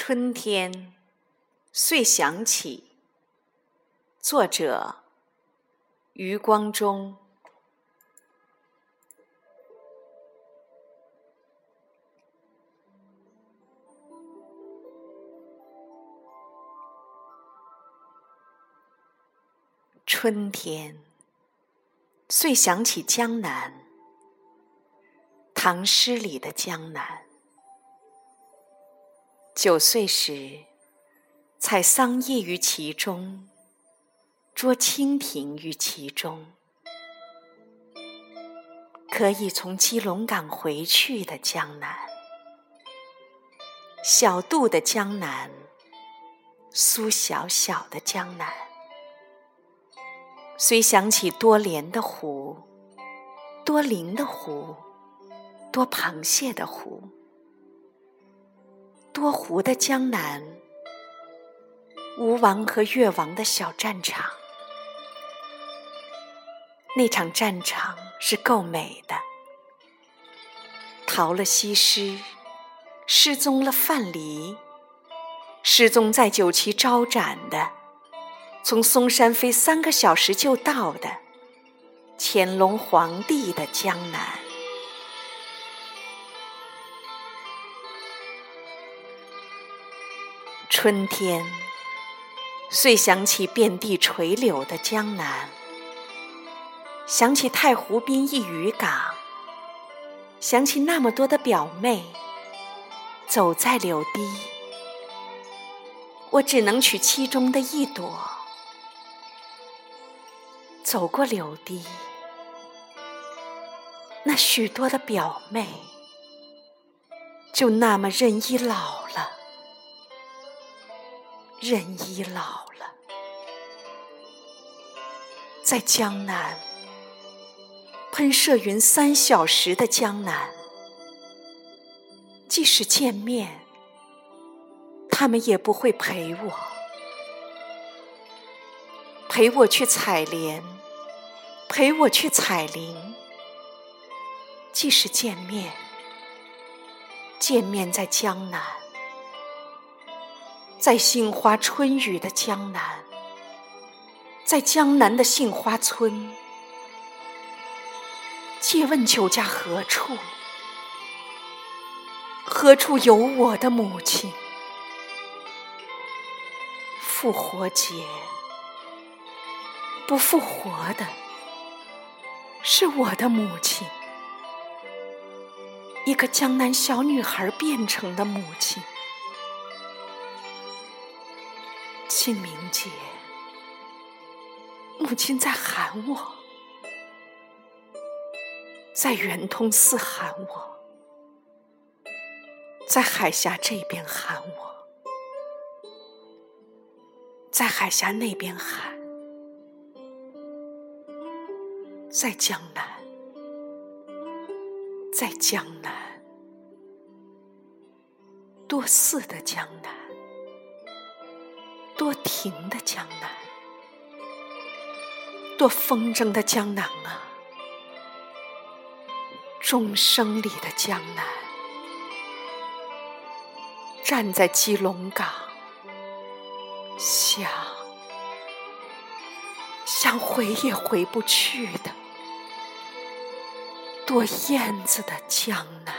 春天，遂想起。作者：余光中。春天，遂想起江南。唐诗里的江南。九岁时，采桑叶于其中，捉蜻蜓于其中。可以从基隆港回去的江南，小渡的江南，苏小小的江南。虽想起多莲的湖，多灵的湖，多螃蟹的湖。多湖的江南，吴王和越王的小战场。那场战场是够美的。逃了西施，失踪了范蠡，失踪在九旗招展的，从嵩山飞三个小时就到的乾隆皇帝的江南。春天，遂想起遍地垂柳的江南，想起太湖滨一渔港，想起那么多的表妹，走在柳堤，我只能取其中的一朵，走过柳堤，那许多的表妹，就那么任意老。人已老了，在江南喷射云三小时的江南，即使见面，他们也不会陪我，陪我去采莲，陪我去采菱。即使见面，见面在江南。在杏花春雨的江南，在江南的杏花村，借问酒家何处？何处有我的母亲？复活节不复活的，是我的母亲，一个江南小女孩变成的母亲。清明节，母亲在喊我，在圆通寺喊我，在海峡这边喊我，在海峡那边喊，在江南，在江南，多寺的江南。多亭的江南，多风筝的江南啊！钟声里的江南，站在基隆港，想想回也回不去的，多燕子的江南。